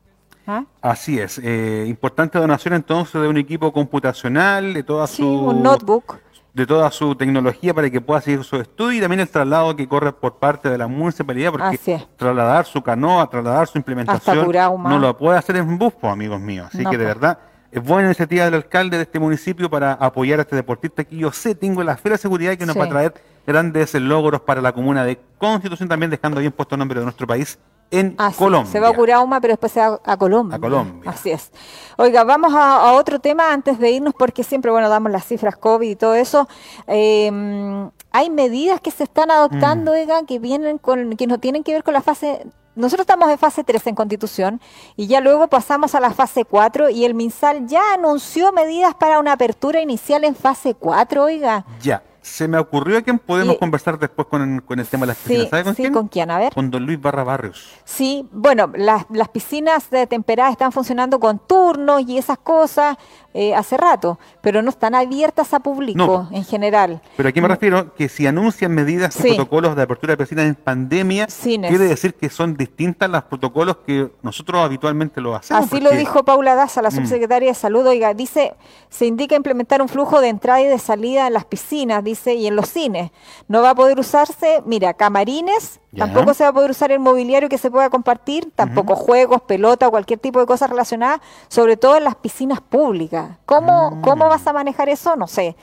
¿Ah? Así es. Eh, importante donación entonces de un equipo computacional, de toda su... un notebook. De toda su tecnología para que pueda seguir su estudio y también el traslado que corre por parte de la municipalidad, porque trasladar su canoa, trasladar su implementación, no lo puede hacer en bus, amigos míos. Así que de pues. verdad es buena iniciativa del alcalde de este municipio para apoyar a este deportista que yo sé, tengo la fe de seguridad que nos va a traer grandes logros para la comuna de Constitución, también dejando bien puesto el nombre de nuestro país en Colombia. Se va a Curauma, pero después se va a Colombia. A Colombia. Así es. Oiga, vamos a, otro tema antes de irnos, porque siempre, bueno, damos las cifras COVID y todo eso. Em, hay medidas que se están adoptando, mm. oiga, que vienen con, que no tienen que ver con la fase nosotros estamos en fase 3 en Constitución y ya luego pasamos a la fase 4 y el MinSal ya anunció medidas para una apertura inicial en fase 4, oiga. Ya. Se me ocurrió a quién podemos conversar después con, con, el tema de las piscinas. ¿Sabe con sí, ¿con quién? A ver. Con don Luis Barra Barrios. Sí, bueno, las, las piscinas de temperadas están funcionando con turnos y esas cosas. Eh, hace rato, pero no están abiertas a público en general. Pero aquí me refiero que si anuncian medidas y protocolos de apertura de piscinas en pandemia, quiere decir que son distintas los protocolos que nosotros habitualmente lo hacemos. Así lo dijo Paula Daza, la mm. subsecretaria de Salud. Oiga, dice, se indica implementar un flujo de entrada y de salida en las piscinas, dice, y en los cines. No va a poder usarse, mira, camarines, Tampoco se va a poder usar el mobiliario que se pueda compartir, tampoco juegos, pelota cualquier tipo de cosas relacionadas, sobre todo en las piscinas públicas. ¿Cómo, mm. ¿Cómo vas a manejar eso? No sé.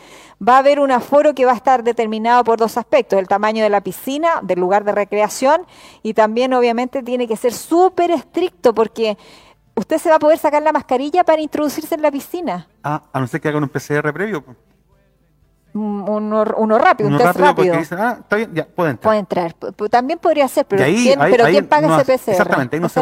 Va a haber un aforo que va a estar determinado por dos aspectos, el tamaño de la piscina, del lugar de recreación, y también obviamente tiene que ser súper estricto porque usted se va a poder sacar la mascarilla para introducirse en la piscina. Ah, a no ser que hagan un PCR previo. Uno, uno, rápido, un test rápido. ah, está bien, ya, puede entrar. Puede entrar. También podría ser, pero, ¿quién, pero ¿quién paga ese PCR? Exactamente, ahí nos,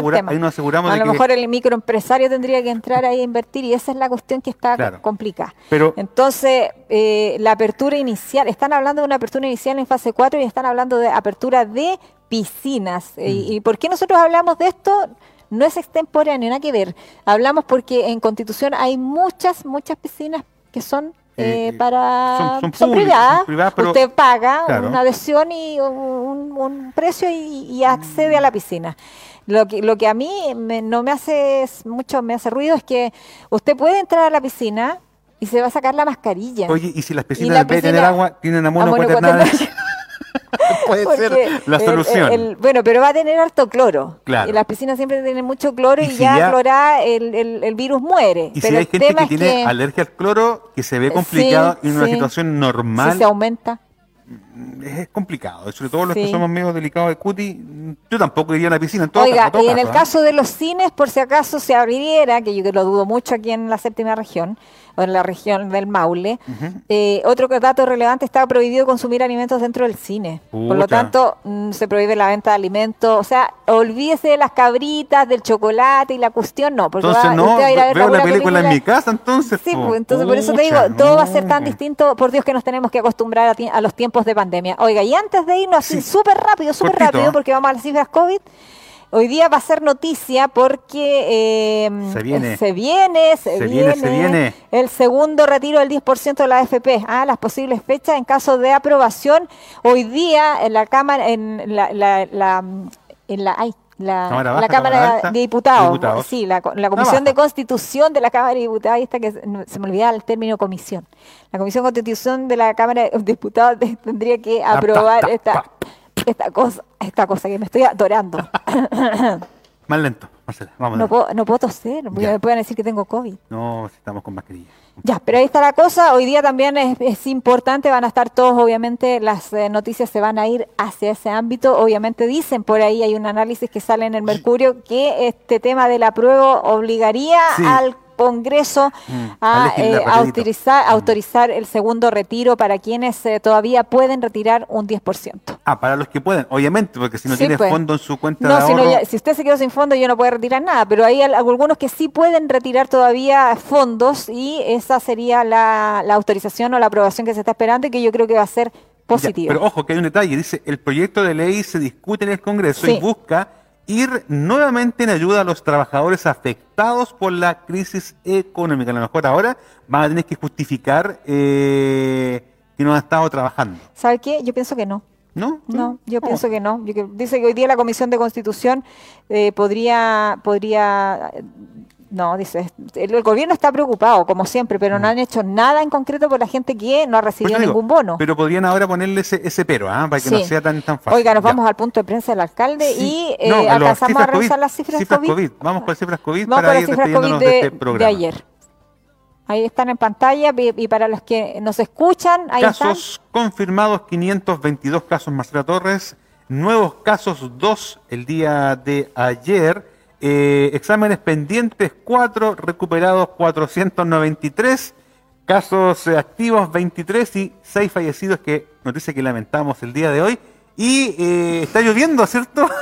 aseguramos A lo mejor el microempresario tendría que entrar ahí a invertir y esa es la cuestión que está complicada. Pero, Entonces, eh, la apertura inicial, están hablando de una apertura inicial en fase 4 y están hablando de apertura de piscinas. Eh, mm. ¿Y por qué nosotros hablamos de esto? No es extemporáneo, nada que ver. Hablamos porque en Constitución hay muchas, muchas piscinas que son eh, para son, privadas, usted paga una adhesión y un, precio y, accede a la piscina. Lo que, lo que a mí no me hace mucho, me hace ruido es que usted puede entrar a la piscina y se va a sacar la mascarilla. Oye, ¿y si las piscinas de tener agua tienen amono cuaternario? Puede ser la solución. bueno, pero va a tener harto cloro. Claro. Y las piscinas siempre tienen mucho cloro y, ya, clorá, el, el, virus muere. Y si hay gente que tiene alergia al cloro, que se ve complicado en una situación normal. Si se aumenta es complicado, sobre todo los que somos medio delicados de cuti, yo tampoco iría a la piscina en todo Oiga, y en el ¿eh? caso de los cines, por si acaso se abriera, que yo lo dudo mucho aquí en la séptima región, en la región del Maule. Eh, otro dato relevante, está prohibido consumir alimentos dentro del cine. Por lo tanto, mm, se prohíbe la venta de alimentos. O sea, olvídese de las cabritas, del chocolate y la cuestión, no. Porque entonces, no, a ir a ver veo la, película, en mi casa, entonces. Sí, pues, entonces por eso te digo, todo va a ser tan distinto. Por Dios que nos tenemos que acostumbrar a, los tiempos de pandemia. Oiga, y antes de irnos así súper rápido, súper rápido, porque vamos a las cifras COVID. Hoy día va a ser noticia porque em, se, viene. se viene, se, viene, el segundo retiro del 10% de la AFP. Ah, las posibles fechas en caso de aprobación. Hoy día en la Cámara, en la, la, en la, la, Cámara, de Diputados, sí, la, Comisión de Constitución de la Cámara de Diputados, ahí está que se me olvidaba el término comisión. La Comisión de Constitución de la Cámara de Diputados tendría que aprobar esta esta cosa, esta cosa que me estoy adorando. Más lento, Marcela, vamos. No puedo, no puedo toser, me pueden decir que tengo COVID. No, estamos con mascarilla. Ya, pero ahí está la cosa. Hoy día también es, importante, van a estar todos, obviamente, las eh, noticias se van a ir hacia ese ámbito. Obviamente dicen por ahí, hay un análisis que sale en el Mercurio, que este tema de la prueba obligaría al Congreso mm, a, eh, autorizar, mm. autorizar el segundo retiro para quienes eh, todavía pueden retirar un 10%. Ah, para los que pueden, obviamente, porque si no tiene pues. fondo en su cuenta de ahorro... Si, si, usted se quedó sin fondo, yo no puedo retirar nada, pero hay algunos que sí pueden retirar todavía fondos y esa sería la, autorización o la aprobación que se está esperando y que yo creo que va a ser positiva. pero ojo, que hay un detalle, dice, el proyecto de ley se discute en el Congreso y busca ir nuevamente en ayuda a los trabajadores afectados por la crisis económica. A lo mejor ahora van a tener que justificar eh, que no han estado trabajando. ¿Sabe qué? Yo pienso que no. ¿No? No, yo pienso que no. dice que hoy día la Comisión de Constitución eh, podría, podría no, dice, el, gobierno está preocupado, como siempre, pero no mm. han hecho nada en concreto por la gente que no ha recibido ningún bono. Pero podrían ahora ponerle ese, ese pero, ¿ah? para que no sea tan, tan fácil. Oiga, nos vamos al punto de prensa del alcalde y eh, alcanzamos a revisar las cifras, COVID. Vamos con las cifras COVID vamos para las cifras COVID de, este de, ayer. Ahí están en pantalla y, para los que nos escuchan, ahí Casos confirmados, 522 casos, Marcela Torres. Nuevos casos, 2 el día de ayer. Eh, exámenes pendientes 4, recuperados 493, casos activos 23 y 6 fallecidos que noticia que lamentamos el día de hoy. Y eh, está lloviendo, ¿cierto?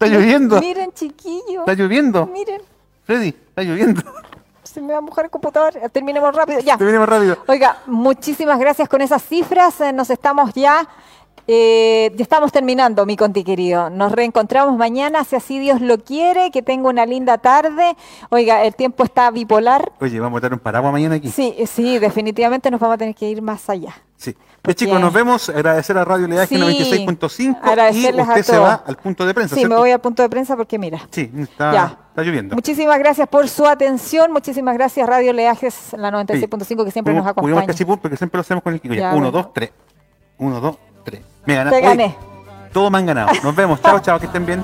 Está lloviendo. Miren, chiquillo. Está lloviendo. Miren. Freddy, está lloviendo. Se me va a mojar el computador. Terminemos rápido. Ya. Terminemos rápido. Oiga, muchísimas gracias con esas cifras. Eh, nos estamos ya eh, ya estamos terminando, mi conti querido. Nos reencontramos mañana, si así Dios lo quiere. Que tenga una linda tarde. Oiga, el tiempo está bipolar. Oye, vamos a dar un paraguas mañana aquí. Sí, sí, definitivamente nos vamos a tener que ir más allá. Sí. Pues chicos, nos vemos. Agradecer a Radio Leaje 96.5 y usted se va al punto de prensa. Sí, me voy al punto de prensa porque mira. Sí, está, lloviendo. Muchísimas gracias por su atención. Muchísimas gracias Radio Leajes, la 96.5 que siempre nos acompaña. porque siempre lo hacemos con el equipo. Uno, dos, tres. Uno, dos, Me ganaste. Te gané. todos me han ganado. Nos vemos. chao, chao, que estén bien.